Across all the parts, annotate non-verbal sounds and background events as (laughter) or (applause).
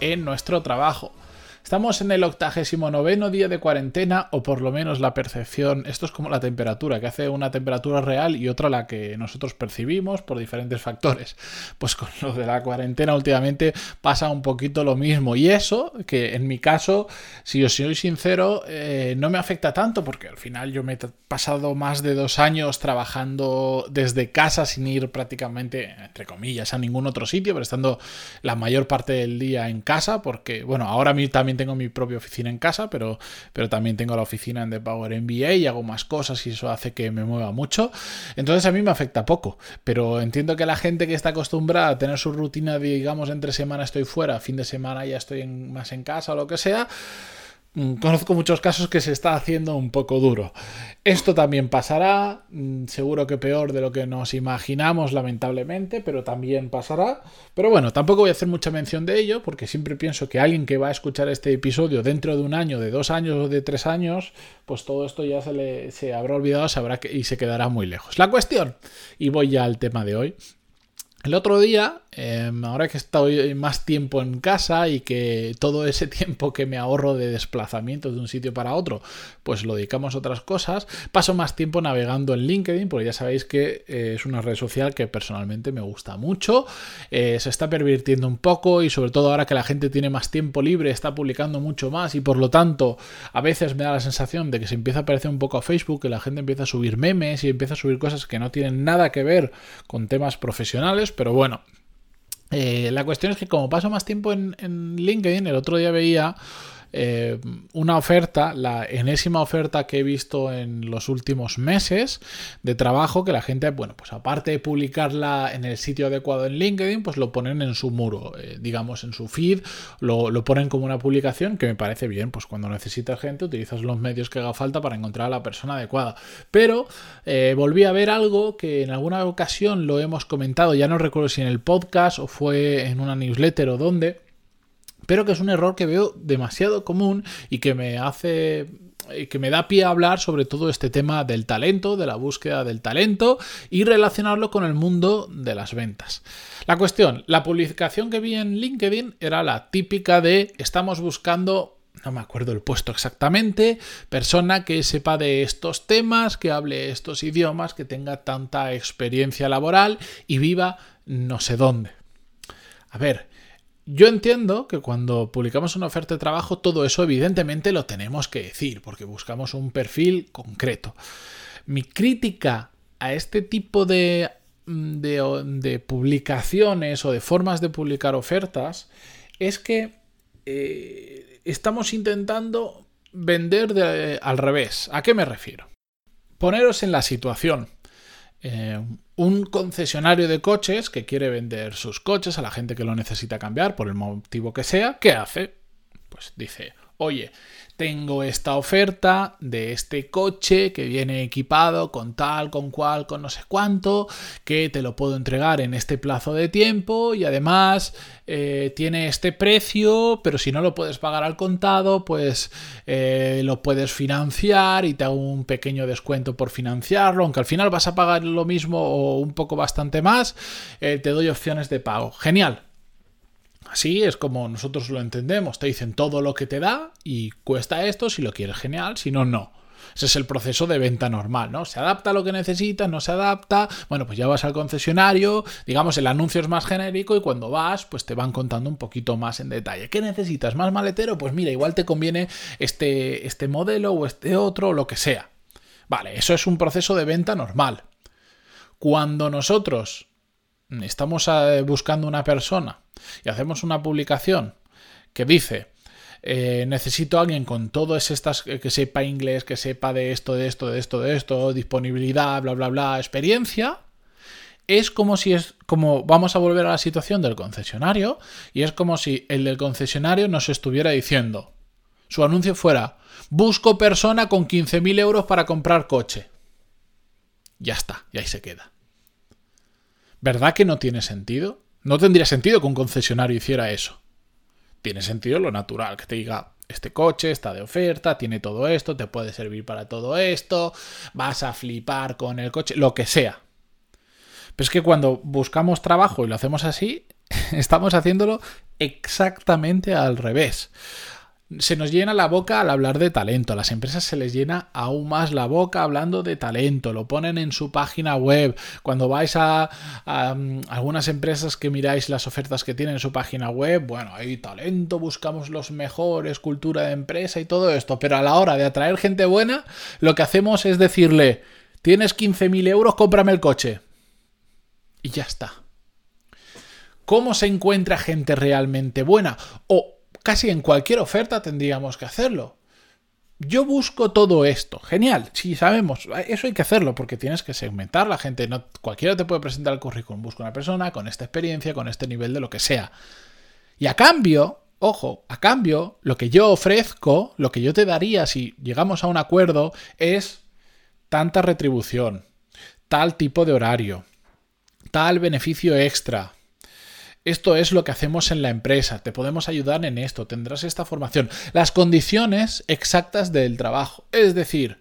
en nuestro trabajo. Estamos en el octagésimo noveno día de cuarentena, o por lo menos la percepción. Esto es como la temperatura, que hace una temperatura real y otra la que nosotros percibimos por diferentes factores. Pues con lo de la cuarentena últimamente pasa un poquito lo mismo. Y eso, que en mi caso, si os soy sincero, eh, no me afecta tanto, porque al final yo me he pasado más de dos años trabajando desde casa sin ir prácticamente, entre comillas, a ningún otro sitio, pero estando la mayor parte del día en casa, porque, bueno, ahora a mí también tengo mi propia oficina en casa, pero, pero también tengo la oficina en The Power MBA y hago más cosas y eso hace que me mueva mucho. Entonces a mí me afecta poco, pero entiendo que la gente que está acostumbrada a tener su rutina, digamos, entre semana estoy fuera, fin de semana ya estoy más en casa o lo que sea, conozco muchos casos que se está haciendo un poco duro. Esto también pasará, mm, seguro que peor de lo que nos imaginamos, lamentablemente, pero también pasará. Pero bueno, tampoco voy a hacer mucha mención de ello, porque siempre pienso que alguien que va a escuchar este episodio dentro de un año, de dos años o de tres años, pues todo esto ya se le se habrá olvidado y se quedará muy lejos. La cuestión, y voy ya al tema de hoy, el otro día, em, ahora que estoy más tiempo en casa y que todo (laughs) ese tiempo que me ahorro de desplazamiento de un sitio para otro, pues lo dedicamos a otras cosas, paso más tiempo navegando en LinkedIn, porque ya sabéis que eh, es una red social que personalmente me gusta mucho, eh, se está pervirtiendo un poco y sobre todo ahora que la gente tiene más tiempo libre, está publicando mucho más y por lo tanto a veces me da la sensación de que se empieza a parecer un poco a Facebook, que la gente empieza a subir memes y empieza a subir cosas que no tienen nada que ver con temas profesionales pero bueno. Eh, la cuestión es que como paso más tiempo en, en LinkedIn, el otro día veía eh, una oferta, la enésima oferta que he visto en los últimos meses de trabajo, que la gente, bueno, pues aparte de publicarla en el sitio adecuado en LinkedIn, pues lo ponen en su muro, eh, digamos, en su feed, lo, ponen como una publicación que me parece bien, pues cuando necesitas gente utilizas los medios que haga falta para encontrar a la persona adecuada. Pero eh, volví a ver algo que en alguna ocasión lo hemos comentado, ya no recuerdo si en el podcast o fue en una newsletter o dónde pero que es un error que veo demasiado común y que me hace que me da pie a hablar sobre todo este tema del talento, de la búsqueda del talento y relacionarlo con el mundo de las ventas. La cuestión, la publicación que vi en LinkedIn era la típica de estamos buscando no me acuerdo el puesto exactamente, persona que sepa de estos temas, que hable estos idiomas, que tenga tanta experiencia laboral y viva no sé dónde. A ver, yo entiendo que cuando publicamos una oferta de trabajo, todo eso evidentemente lo tenemos que decir, porque buscamos un perfil concreto. Mi crítica a este tipo de, de, publicaciones o de formas de publicar ofertas es que eh, estamos intentando vender al revés. ¿A qué me refiero? Poneros en la situación. Eh, un concesionario de coches que quiere vender sus coches a la gente que lo necesita cambiar por el motivo que sea, ¿qué hace? Pues dice, oye, tengo esta oferta de este coche que viene equipado con tal, con cual, con no sé cuánto, que te lo puedo entregar en este plazo de tiempo y además eh, tiene este precio, pero si no lo puedes pagar al contado, pues eh, lo puedes financiar y te hago un pequeño descuento por financiarlo, aunque al final vas a pagar lo mismo o un poco bastante más, eh, te doy opciones de pago. Genial, Así es como nosotros lo entendemos. Te dicen todo lo que te da y cuesta esto, si lo quieres genial, si no, no. Ese es el proceso de venta normal, ¿no? Se adapta a lo que necesitas, no se adapta. Bueno, pues ya vas al concesionario, digamos, el anuncio es más genérico y cuando vas, pues te van contando un poquito más en detalle. ¿Qué necesitas? ¿Más maletero? Pues mira, igual te conviene este, este modelo o este otro o lo que sea. Vale, eso es un proceso de venta normal. Cuando nosotros estamos eh, buscando una persona y hacemos una publicación que dice, eh, necesito a alguien con todas estas, eh, que sepa inglés, que sepa de esto, de esto, de esto, de esto, disponibilidad, bla, bla, bla, experiencia, es como si es como vamos a volver a la situación del concesionario y es como si el del concesionario nos estuviera diciendo, su anuncio fuera, busco persona con 15.000 euros para comprar coche. Ya está, y ahí se queda. ¿Verdad que no tiene sentido? No tendría sentido que un concesionario hiciera eso. Tiene sentido lo natural, que te diga, este coche está de oferta, tiene todo esto, te puede servir para todo esto, vas a flipar con el coche, lo que sea. Pero es que cuando buscamos trabajo y lo hacemos así, (laughs) estamos haciéndolo exactamente al revés se nos llena la boca al hablar de talento. A las empresas se les llena aún más la boca hablando de talento. Lo ponen en su página web. Cuando vais a, mm, algunas empresas que miráis las ofertas que tienen en su página web, bueno, hay talento, buscamos los mejores, cultura de empresa y todo esto. Pero a la hora de atraer gente buena, lo que hacemos es decirle, tienes 15.000 euros, cómprame el coche. Y ya está. ¿Cómo se encuentra gente realmente buena? O casi en cualquier oferta tendríamos que hacerlo. Yo busco todo esto. Genial. Sí, sabemos. Eso hay que hacerlo porque tienes que segmentar la gente. No, cualquiera te puede presentar el currículum. Busco una persona con esta experiencia, con este nivel de lo que sea. Y a cambio, ojo, a cambio, lo que yo ofrezco, lo que yo te daría si llegamos a un acuerdo es tanta retribución, tal tipo de horario, tal beneficio extra, esto es lo que hacemos en la empresa, te podemos ayudar en esto, tendrás esta formación. Las condiciones exactas del trabajo. Es decir,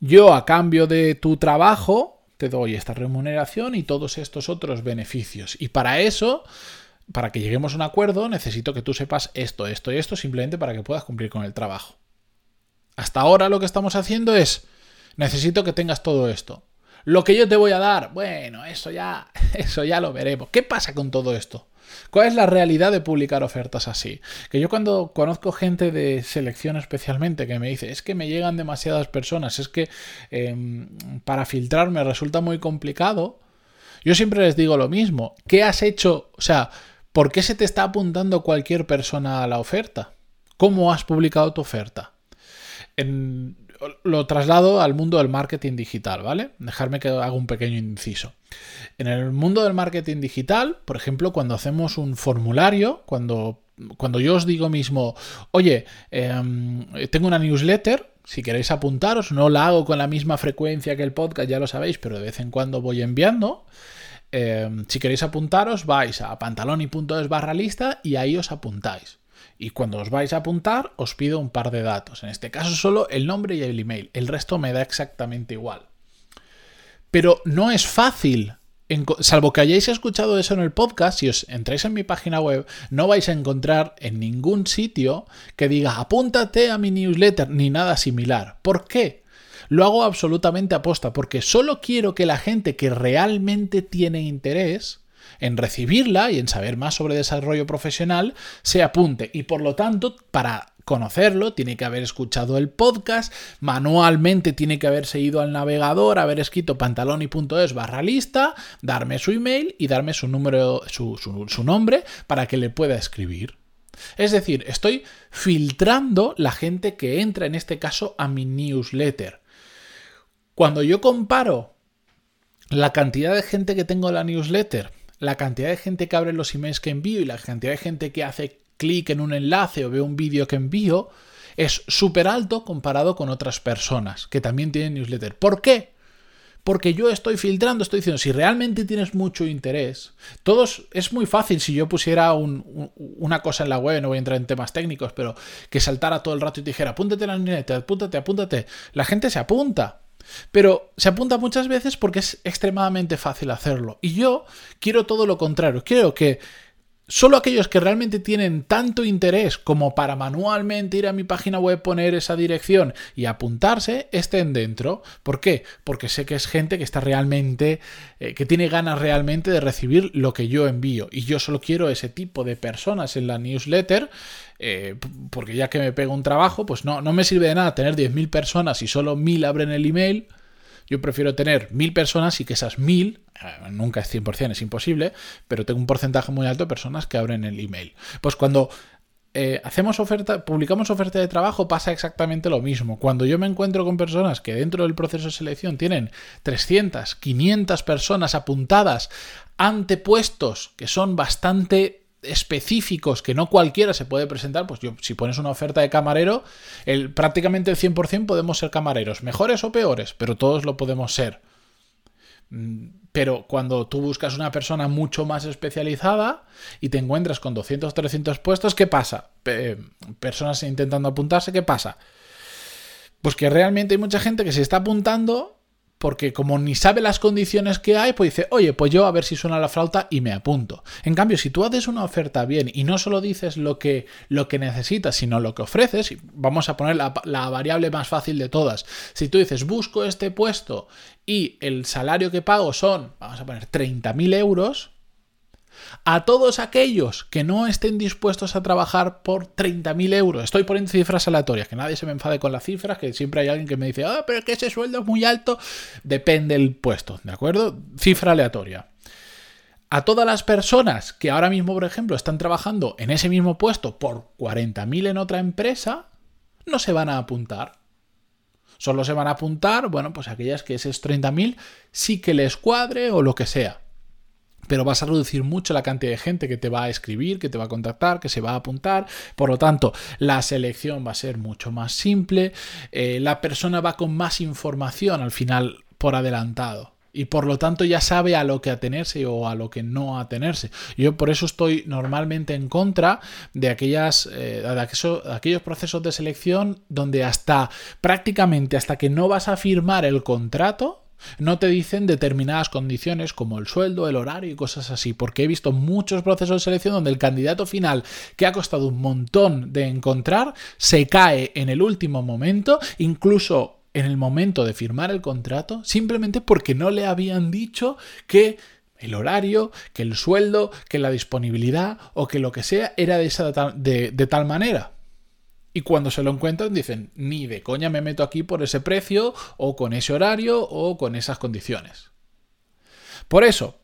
yo a cambio de tu trabajo te doy esta remuneración y todos estos otros beneficios. Y para eso, para que lleguemos a un acuerdo, necesito que tú sepas esto, esto y esto, simplemente para que puedas cumplir con el trabajo. Hasta ahora lo que estamos haciendo es, necesito que tengas todo esto. Lo que yo te voy a dar, bueno, eso ya, (laughs) eso ya lo veremos. ¿Qué pasa con todo esto? ¿Cuál es la realidad de publicar ofertas así? Que yo cuando conozco gente de selección especialmente que me dice, es que me llegan demasiadas personas, es que em, para filtrar me resulta muy complicado, yo siempre les digo lo mismo. ¿Qué has hecho? O sea, ¿por qué se te está apuntando cualquier persona a la oferta? ¿Cómo has publicado tu oferta? En, lo traslado al mundo del marketing digital, ¿vale? Dejarme que haga un pequeño inciso. En el mundo del marketing digital, por ejemplo, cuando hacemos un formulario, cuando, cuando yo os digo mismo, oye, em, tengo una newsletter, si queréis apuntaros, no la hago con la misma frecuencia que el podcast, ya lo sabéis, pero de vez en cuando voy enviando. Em, si queréis apuntaros, vais a pantaloni.es barra lista y ahí os apuntáis. Y cuando os vais a apuntar, os pido un par de datos. En este caso solo el nombre y el email. El resto me da exactamente igual. Pero no es fácil. Salvo que hayáis escuchado eso en el podcast, si os entráis en mi página web, no vais a encontrar en ningún sitio que diga apúntate a mi newsletter ni nada similar. ¿Por qué? Lo hago absolutamente aposta, porque solo quiero que la gente que realmente tiene interés en recibirla y en saber más sobre desarrollo profesional, se apunte. Y por lo tanto, para conocerlo, tiene que haber escuchado el podcast, manualmente tiene que haberse ido al navegador, haber escrito pantaloni.es barra lista, darme su email y darme su número, su, su nombre para que le pueda escribir. Es decir, estoy filtrando la gente que entra en este caso a mi newsletter. Cuando yo comparo la cantidad de gente que tengo en la newsletter la cantidad de gente que abre los emails que envío y la cantidad de gente que hace clic en un enlace o ve un vídeo que envío es súper alto comparado con otras personas que también tienen newsletter. ¿Por qué? Porque yo estoy filtrando, estoy diciendo, si realmente tienes mucho interés, todos, es muy fácil si yo pusiera una cosa en la web, no voy a entrar en temas técnicos, pero que saltara todo el rato y te dijera, apúntate a la newsletter, apúntate, apúntate. La gente se apunta. Pero se apunta muchas veces porque es extremadamente fácil hacerlo. Y yo quiero todo lo contrario. Quiero que solo aquellos que realmente tienen tanto interés como para manualmente ir a mi página web, poner esa dirección y apuntarse, estén dentro. ¿Por qué? Porque sé que es gente que está realmente, eh, que tiene ganas realmente de recibir lo que yo envío. Y yo solo quiero ese tipo de personas en la newsletter. Eh, porque ya que me pego un trabajo, pues no, no me sirve de nada tener 10.000 personas y solo 1.000 abren el email yo prefiero tener mil personas y que esas mil, eh, nunca es 100%, es imposible, pero tengo un porcentaje muy alto de personas que abren el email. Pues cuando eh, hacemos oferta, publicamos oferta de trabajo, pasa exactamente lo mismo. Cuando yo me encuentro con personas que dentro del proceso de selección tienen 300, 500 personas apuntadas ante puestos que son bastante específicos que no cualquiera se puede presentar, pues yo, si pones una oferta de camarero, el, prácticamente el 100% podemos ser camareros, mejores o peores, pero todos lo podemos ser. Mm, pero cuando tú buscas una persona mucho más especializada y te encuentras con 200, 300 puestos, ¿qué pasa? personas intentando apuntarse, ¿qué pasa? Pues que realmente hay mucha gente que se está apuntando porque como ni sabe las condiciones que hay, pues dice, oye, pues yo a ver si suena la flauta y me apunto. En cambio, si tú haces una oferta bien y no solo dices lo que, lo que necesitas, sino lo que ofreces, vamos a poner la, la variable más fácil de todas. Si tú dices, busco este puesto y el salario que pago son, vamos a poner, 30.000 euros, a todos aquellos que no estén dispuestos a trabajar por 30.000 euros, estoy poniendo cifras aleatorias, que nadie se me enfade con las cifras, que siempre hay alguien que me dice, ah, pero es que ese sueldo es muy alto, depende del puesto, ¿de acuerdo? Cifra aleatoria. A todas las personas que ahora mismo, por ejemplo, están trabajando en ese mismo puesto por 40.000 en otra empresa, no se van a apuntar. Solo se van a apuntar, bueno, pues aquellas que esos 30.000 sí que les cuadre o lo que sea pero vas a reducir mucho la cantidad de gente que te va a escribir, que te va a contactar, que se va a apuntar. Por lo tanto, la selección va a ser mucho más simple. Eh, la persona va con más información al final por adelantado. Y por lo tanto ya sabe a lo que atenerse o a lo que no atenerse. Yo por eso estoy normalmente en contra de, aquellas, eh, de aquellos procesos de selección donde hasta prácticamente hasta que no vas a firmar el contrato, no te dicen determinadas condiciones como el sueldo, el horario y cosas así, porque he visto muchos procesos de selección donde el candidato final, que ha costado un montón de encontrar, se cae en el último momento, incluso en el momento de firmar el contrato, simplemente porque no le habían dicho que el horario, que el sueldo, que la disponibilidad o que lo que sea era de, esa, de, de tal manera. Y cuando se lo encuentran dicen, ni de coña me meto aquí por ese precio o con ese horario o con esas condiciones. Por eso,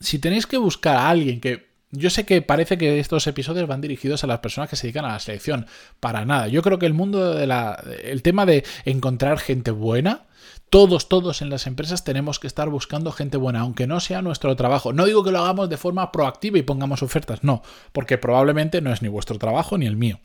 si tenéis que buscar a alguien que... Yo sé que parece que estos episodios van dirigidos a las personas que se dedican a la selección. Para nada. Yo creo que el mundo de la... El tema de encontrar gente buena, todos, todos en las empresas tenemos que estar buscando gente buena, aunque no sea nuestro trabajo. No digo que lo hagamos de forma proactiva y pongamos ofertas, no, porque probablemente no es ni vuestro trabajo ni el mío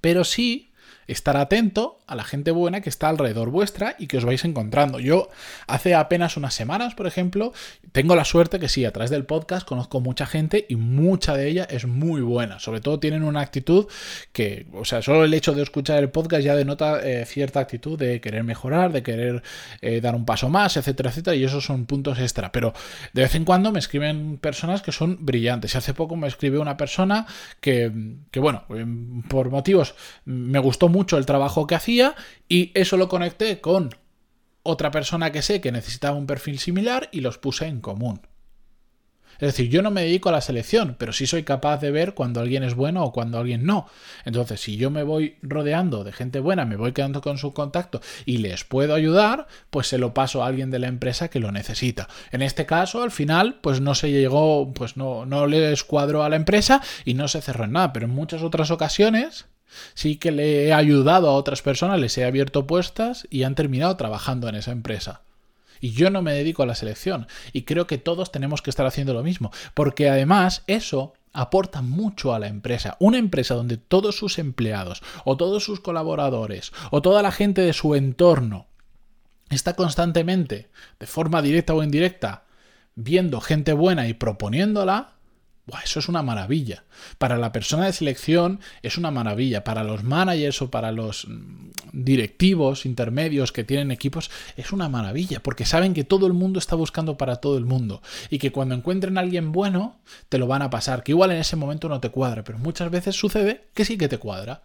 pero sí estar atento a la gente buena que está alrededor vuestra y que os vais encontrando. Yo hace apenas unas semanas, por ejemplo, tengo la suerte que sí, a través del podcast conozco mucha gente y mucha de ella es muy buena. Sobre todo tienen una actitud que, o sea, solo el hecho de escuchar el podcast ya denota eh, cierta actitud de querer mejorar, de querer eh, dar un paso más, etcétera, etcétera, y esos son puntos extra. Pero de vez en cuando me escriben personas que son brillantes. Hace poco me escribió una persona que, que bueno, em, por motivos me gustó mucho el trabajo que hacía y eso lo conecté con otra persona que sé que necesitaba un perfil similar y los puse en común. Es decir, yo no me dedico a la selección, pero sí soy capaz de ver cuando alguien es bueno o cuando alguien no. Entonces, si yo me voy rodeando de gente buena, me voy quedando con su contacto y les puedo ayudar, pues se lo paso a alguien de la empresa que lo necesita. En este caso, al final, pues no se llegó, pues no, no le escuadró a la empresa y no se cerró en nada. Pero en muchas otras ocasiones Sí que le he ayudado a otras personas, les he abierto puestas y han terminado trabajando en esa empresa. Y yo no me dedico a la selección. Y creo que todos tenemos que estar haciendo lo mismo. Porque además eso aporta mucho a la empresa. Una empresa donde todos sus empleados o todos sus colaboradores o toda la gente de su entorno está constantemente, de forma directa o indirecta, viendo gente buena y proponiéndola, eso es una maravilla. Para la persona de selección es una maravilla. Para los managers o para los mm, directivos intermedios que tienen equipos es una maravilla. Porque saben que todo el mundo está buscando para todo el mundo. Y que cuando encuentren a alguien bueno, te lo van a pasar. Que igual en ese momento no te cuadra. Pero muchas veces sucede que sí que te cuadra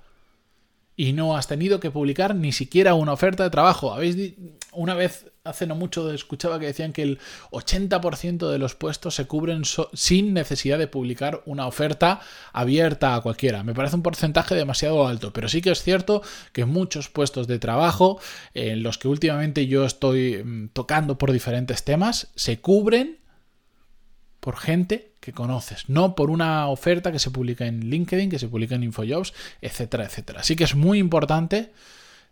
y no has tenido que publicar ni siquiera una oferta de trabajo. Habéis una vez hace no mucho escuchaba que decían que el 80% de los puestos se cubren sin necesidad de publicar una oferta abierta a cualquiera. Me parece un porcentaje demasiado alto, pero sí que es cierto que muchos puestos de trabajo en los que últimamente yo estoy mm, tocando por diferentes temas se cubren por gente que conoces, no por una oferta que se publica en LinkedIn, que se publica en InfoJobs, etcétera, etcétera. Así que es muy importante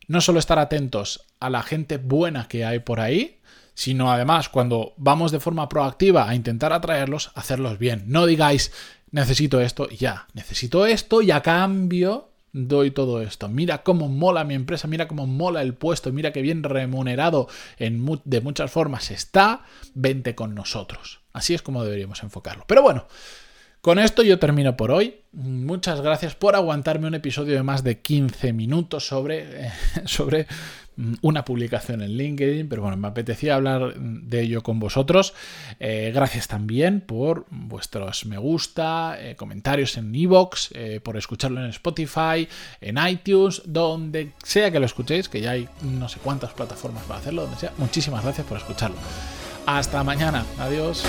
no solo estar atentos a la gente buena que hay por ahí, sino además cuando vamos de forma proactiva a intentar atraerlos, hacerlos bien. No digáis, necesito esto, ya, necesito esto y a cambio doy todo esto. Mira cómo mola mi empresa, mira cómo mola el puesto, mira qué bien remunerado en de muchas formas está, vente con nosotros. Así es como deberíamos enfocarlo. Pero bueno, con esto yo termino por hoy. Muchas gracias por aguantarme un episodio de más de 15 minutos sobre, (laughs) sobre mm, una publicación en LinkedIn, pero bueno, me apetecía hablar de ello con vosotros. Eh, gracias también por vuestros me gusta, eh, comentarios en iVoox, eh, por escucharlo en Spotify, en iTunes, donde sea que lo escuchéis, que ya hay no sé cuántas plataformas para hacerlo, donde sea. Muchísimas gracias por escucharlo. Hasta mañana. Adiós.